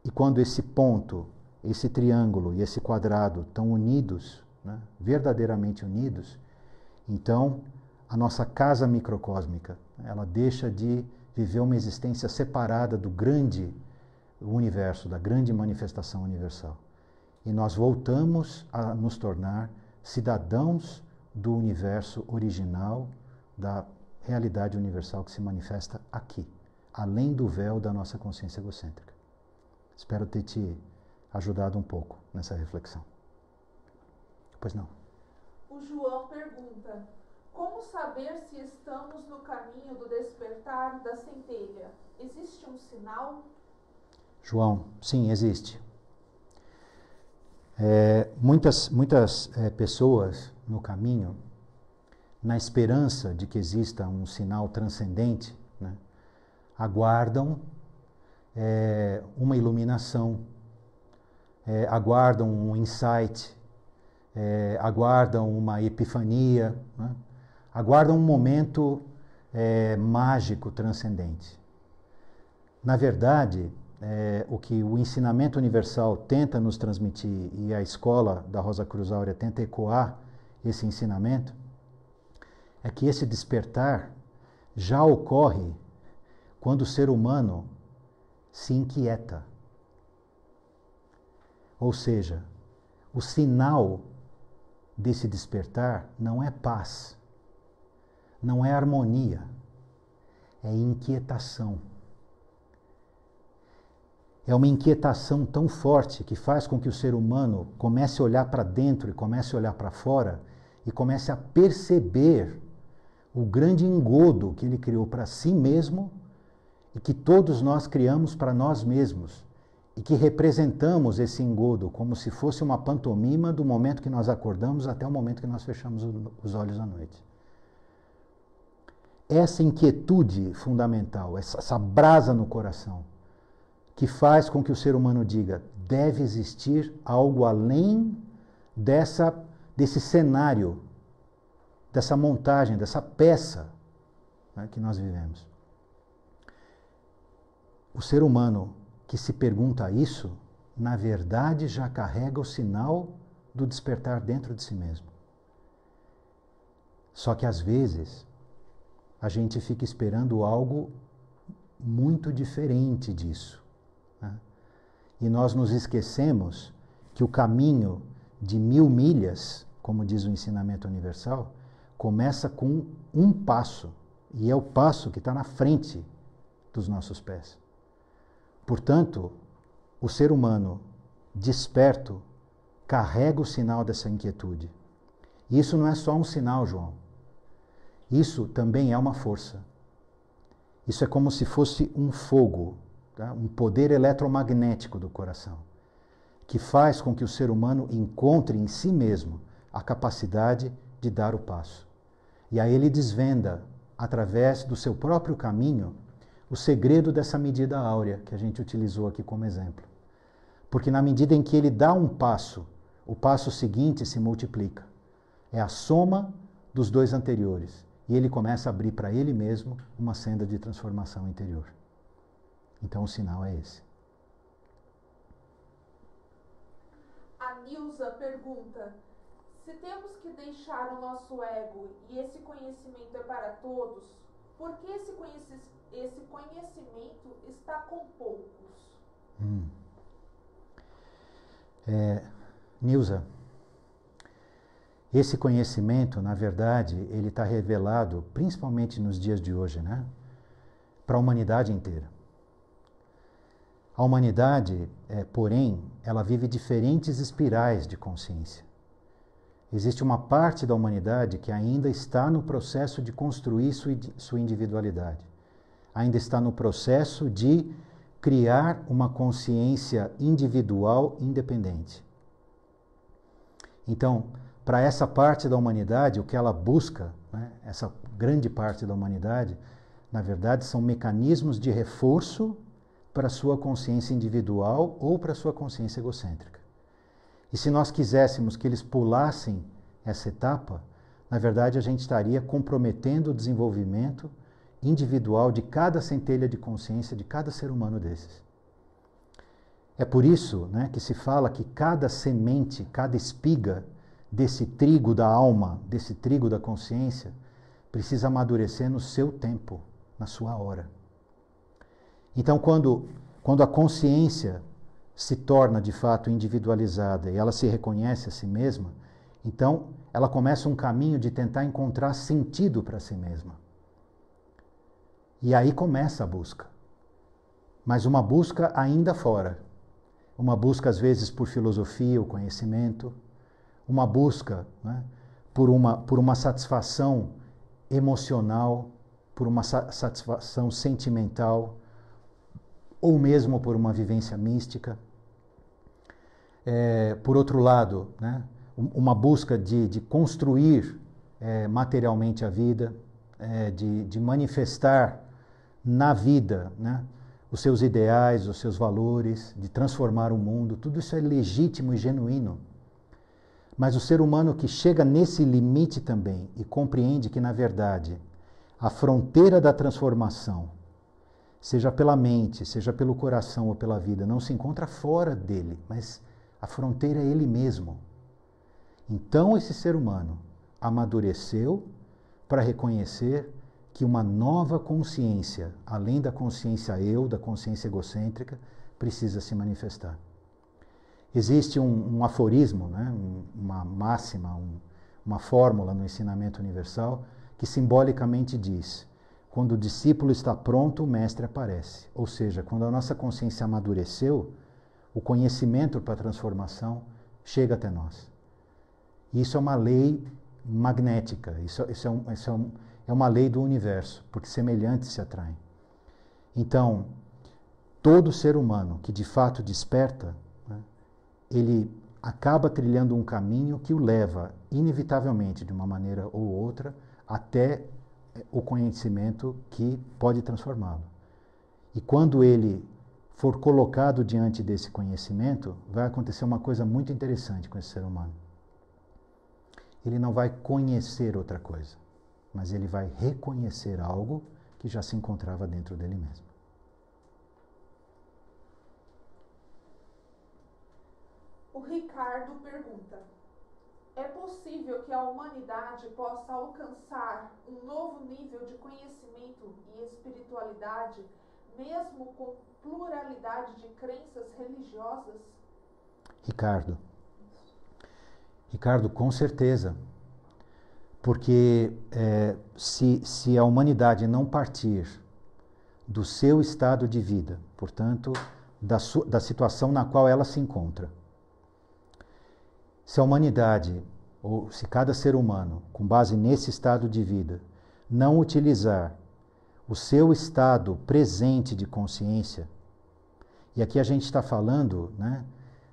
E quando esse ponto, esse triângulo e esse quadrado estão unidos, né, verdadeiramente unidos, então a nossa casa microcósmica, ela deixa de viver uma existência separada do grande universo, da grande manifestação universal. E nós voltamos a nos tornar cidadãos do universo original, da realidade universal que se manifesta aqui, além do véu da nossa consciência egocêntrica. Espero ter te ajudado um pouco nessa reflexão. Pois não. O João pergunta: Como saber se estamos no caminho do despertar da centelha? Existe um sinal? João, sim, existe. É, muitas muitas é, pessoas no caminho, na esperança de que exista um sinal transcendente, né, aguardam é, uma iluminação, é, aguardam um insight, é, aguardam uma epifania, né, aguardam um momento é, mágico, transcendente. Na verdade, é, o que o ensinamento universal tenta nos transmitir e a escola da Rosa Cruz Áurea tenta ecoar esse ensinamento, é que esse despertar já ocorre quando o ser humano se inquieta. Ou seja, o sinal desse despertar não é paz, não é harmonia, é inquietação é uma inquietação tão forte que faz com que o ser humano comece a olhar para dentro e comece a olhar para fora e comece a perceber o grande engodo que ele criou para si mesmo e que todos nós criamos para nós mesmos e que representamos esse engodo como se fosse uma pantomima do momento que nós acordamos até o momento que nós fechamos os olhos à noite. Essa inquietude fundamental, essa, essa brasa no coração, que faz com que o ser humano diga: deve existir algo além dessa desse cenário, dessa montagem, dessa peça né, que nós vivemos. O ser humano que se pergunta isso, na verdade já carrega o sinal do despertar dentro de si mesmo. Só que às vezes a gente fica esperando algo muito diferente disso. Né? E nós nos esquecemos que o caminho de mil milhas, como diz o ensinamento universal, começa com um passo, e é o passo que está na frente dos nossos pés. Portanto, o ser humano desperto carrega o sinal dessa inquietude. Isso não é só um sinal, João. Isso também é uma força. Isso é como se fosse um fogo tá? um poder eletromagnético do coração, que faz com que o ser humano encontre em si mesmo a capacidade de dar o passo. E aí ele desvenda, através do seu próprio caminho, o segredo dessa medida áurea que a gente utilizou aqui como exemplo. Porque na medida em que ele dá um passo, o passo seguinte se multiplica. É a soma dos dois anteriores. E ele começa a abrir para ele mesmo uma senda de transformação interior. Então o sinal é esse. A Nilza pergunta: Se temos que deixar o nosso ego e esse conhecimento é para todos, por que esse, conheci esse conhecimento está com poucos? Hum. É, Nilza, esse conhecimento, na verdade, ele está revelado, principalmente nos dias de hoje, né? para a humanidade inteira. A humanidade, é, porém, ela vive diferentes espirais de consciência. Existe uma parte da humanidade que ainda está no processo de construir sua individualidade, ainda está no processo de criar uma consciência individual independente. Então, para essa parte da humanidade, o que ela busca, né, essa grande parte da humanidade, na verdade, são mecanismos de reforço para a sua consciência individual ou para a sua consciência egocêntrica. E se nós quiséssemos que eles pulassem essa etapa, na verdade a gente estaria comprometendo o desenvolvimento individual de cada centelha de consciência de cada ser humano desses. É por isso né, que se fala que cada semente, cada espiga desse trigo da alma, desse trigo da consciência, precisa amadurecer no seu tempo, na sua hora. Então, quando, quando a consciência se torna de fato individualizada e ela se reconhece a si mesma, então ela começa um caminho de tentar encontrar sentido para si mesma. E aí começa a busca. Mas uma busca ainda fora. Uma busca, às vezes, por filosofia, o conhecimento, uma busca né, por, uma, por uma satisfação emocional, por uma satisfação sentimental, ou mesmo por uma vivência mística. É, por outro lado, né, uma busca de, de construir é, materialmente a vida, é, de, de, manifestar na vida né, os seus ideais, os seus valores, de transformar o mundo, tudo isso é legítimo e genuíno. Mas o ser humano que chega nesse limite também e compreende que, na verdade, a fronteira da transformação, seja pela mente, seja pelo coração ou pela vida, não se encontra fora dele, mas a fronteira é ele mesmo. Então, esse ser humano amadureceu para reconhecer que uma nova consciência, além da consciência eu, da consciência egocêntrica, precisa se manifestar. Existe um, um aforismo, né, uma máxima, um, uma fórmula no ensinamento universal que simbolicamente diz: quando o discípulo está pronto, o mestre aparece. Ou seja, quando a nossa consciência amadureceu, o conhecimento para a transformação chega até nós. Isso é uma lei magnética, isso, isso, é, um, isso é, um, é uma lei do universo, porque semelhantes se atraem. Então, todo ser humano que de fato desperta, ele acaba trilhando um caminho que o leva, inevitavelmente, de uma maneira ou outra, até eh, o conhecimento que pode transformá-lo. E quando ele for colocado diante desse conhecimento, vai acontecer uma coisa muito interessante com esse ser humano. Ele não vai conhecer outra coisa, mas ele vai reconhecer algo que já se encontrava dentro dele mesmo. O Ricardo pergunta: É possível que a humanidade possa alcançar um novo nível de conhecimento e espiritualidade, mesmo com pluralidade de crenças religiosas? Ricardo. Ricardo, com certeza. Porque é, se, se a humanidade não partir do seu estado de vida, portanto, da, da situação na qual ela se encontra, se a humanidade, ou se cada ser humano, com base nesse estado de vida, não utilizar o seu estado presente de consciência, e aqui a gente está falando né,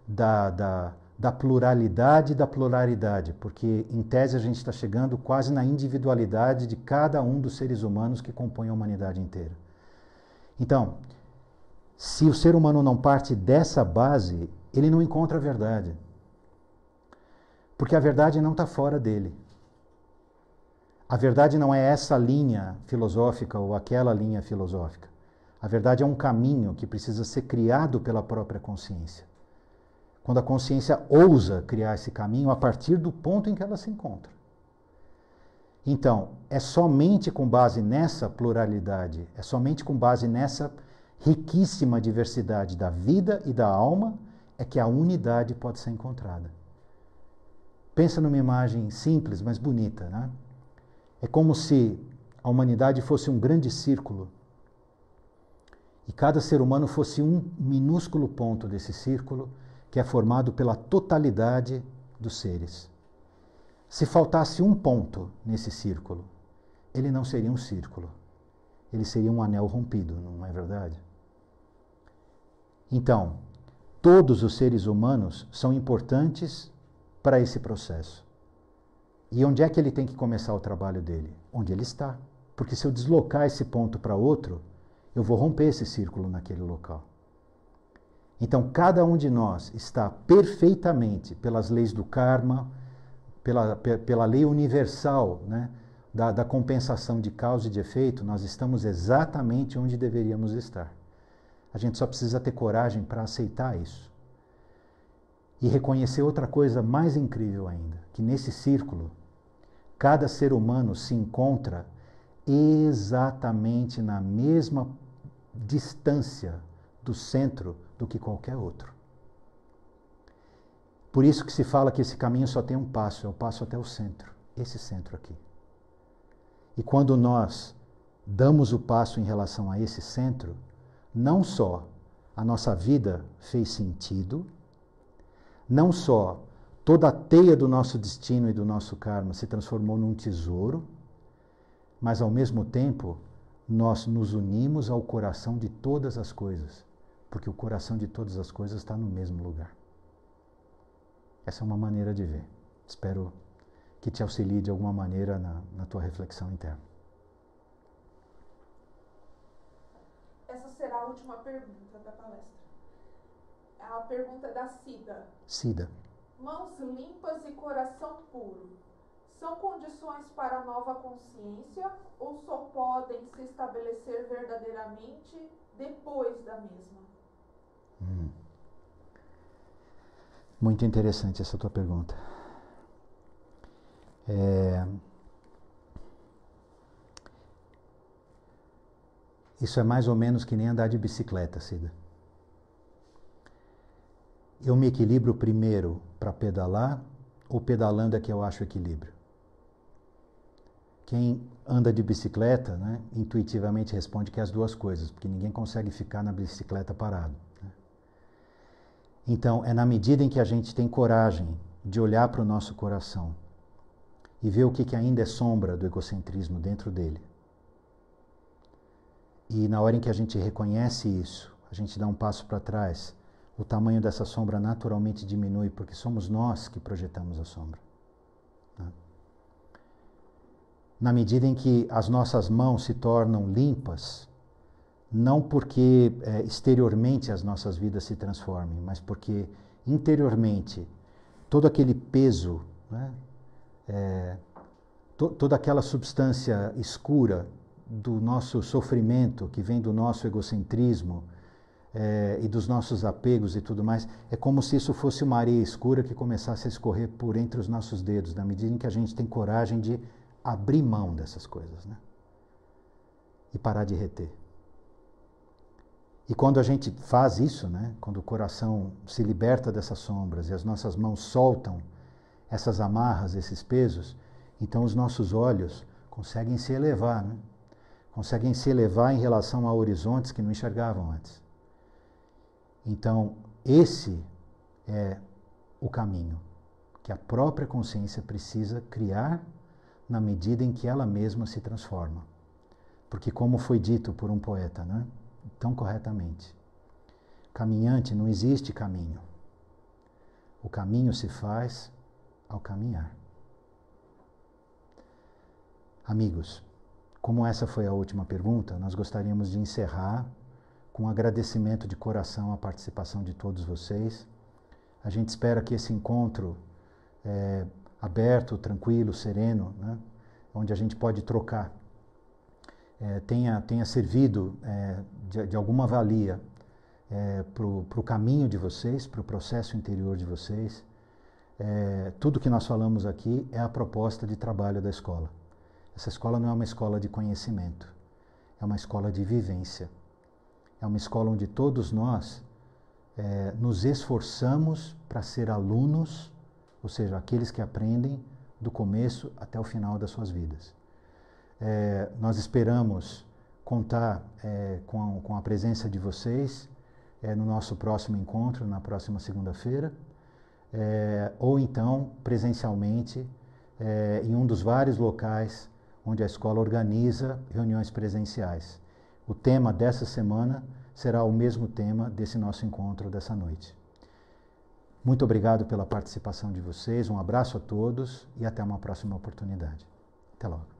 da, da, da pluralidade da pluralidade, porque em tese a gente está chegando quase na individualidade de cada um dos seres humanos que compõem a humanidade inteira. Então, se o ser humano não parte dessa base, ele não encontra a verdade. Porque a verdade não está fora dele. A verdade não é essa linha filosófica ou aquela linha filosófica. A verdade é um caminho que precisa ser criado pela própria consciência. quando a consciência ousa criar esse caminho a partir do ponto em que ela se encontra. Então, é somente com base nessa pluralidade, é somente com base nessa riquíssima diversidade da vida e da alma é que a unidade pode ser encontrada. Pensa numa imagem simples, mas bonita, né? É como se a humanidade fosse um grande círculo e cada ser humano fosse um minúsculo ponto desse círculo que é formado pela totalidade dos seres. Se faltasse um ponto nesse círculo, ele não seria um círculo. Ele seria um anel rompido, não é verdade? Então, todos os seres humanos são importantes para esse processo. E onde é que ele tem que começar o trabalho dele? Onde ele está. Porque se eu deslocar esse ponto para outro, eu vou romper esse círculo naquele local. Então, cada um de nós está perfeitamente pelas leis do karma, pela, pela lei universal né, da, da compensação de causa e de efeito, nós estamos exatamente onde deveríamos estar. A gente só precisa ter coragem para aceitar isso. E reconhecer outra coisa mais incrível ainda: que nesse círculo, cada ser humano se encontra exatamente na mesma distância do centro do que qualquer outro. Por isso que se fala que esse caminho só tem um passo, é o passo até o centro, esse centro aqui. E quando nós damos o passo em relação a esse centro, não só a nossa vida fez sentido, não só toda a teia do nosso destino e do nosso karma se transformou num tesouro, mas ao mesmo tempo nós nos unimos ao coração de todas as coisas porque o coração de todas as coisas está no mesmo lugar. Essa é uma maneira de ver. Espero que te auxilie de alguma maneira na, na tua reflexão interna. Essa será a última pergunta da palestra. A pergunta é da Cida. Cida. Mãos limpas e coração puro são condições para a nova consciência ou só podem se estabelecer verdadeiramente depois da mesma? Hum. Muito interessante essa tua pergunta. É... Isso é mais ou menos que nem andar de bicicleta, Cida. Eu me equilibro primeiro para pedalar ou pedalando é que eu acho equilíbrio? Quem anda de bicicleta, né, intuitivamente responde que é as duas coisas, porque ninguém consegue ficar na bicicleta parado. Então, é na medida em que a gente tem coragem de olhar para o nosso coração e ver o que, que ainda é sombra do egocentrismo dentro dele. E na hora em que a gente reconhece isso, a gente dá um passo para trás, o tamanho dessa sombra naturalmente diminui, porque somos nós que projetamos a sombra. Né? Na medida em que as nossas mãos se tornam limpas, não porque é, exteriormente as nossas vidas se transformem, mas porque interiormente todo aquele peso, né, é, to, toda aquela substância escura do nosso sofrimento, que vem do nosso egocentrismo é, e dos nossos apegos e tudo mais, é como se isso fosse uma areia escura que começasse a escorrer por entre os nossos dedos, na medida em que a gente tem coragem de abrir mão dessas coisas né, e parar de reter. E quando a gente faz isso, né, quando o coração se liberta dessas sombras e as nossas mãos soltam essas amarras, esses pesos, então os nossos olhos conseguem se elevar, né? conseguem se elevar em relação a horizontes que não enxergavam antes. Então, esse é o caminho que a própria consciência precisa criar na medida em que ela mesma se transforma. Porque, como foi dito por um poeta, né? tão corretamente. Caminhante não existe caminho. O caminho se faz ao caminhar. Amigos, como essa foi a última pergunta, nós gostaríamos de encerrar com agradecimento de coração à participação de todos vocês. A gente espera que esse encontro é, aberto, tranquilo, sereno, né, onde a gente pode trocar é, tenha, tenha servido é, de, de, alguma valia é, para o caminho de vocês, para o processo interior de vocês. É, tudo que nós falamos aqui é a proposta de trabalho da escola. Essa escola não é uma escola de conhecimento, é uma escola de vivência. É uma escola onde todos nós é, nos esforçamos para ser alunos, ou seja, aqueles que aprendem do começo até o final das suas vidas. É, nós esperamos contar é, com, com, a presença de vocês no nosso próximo encontro, na próxima segunda-feira, ou então presencialmente em um dos vários locais onde a escola organiza reuniões presenciais. O tema dessa semana será o mesmo tema desse nosso encontro dessa noite. Muito obrigado pela participação de vocês, um abraço a todos e até uma próxima oportunidade. Até logo.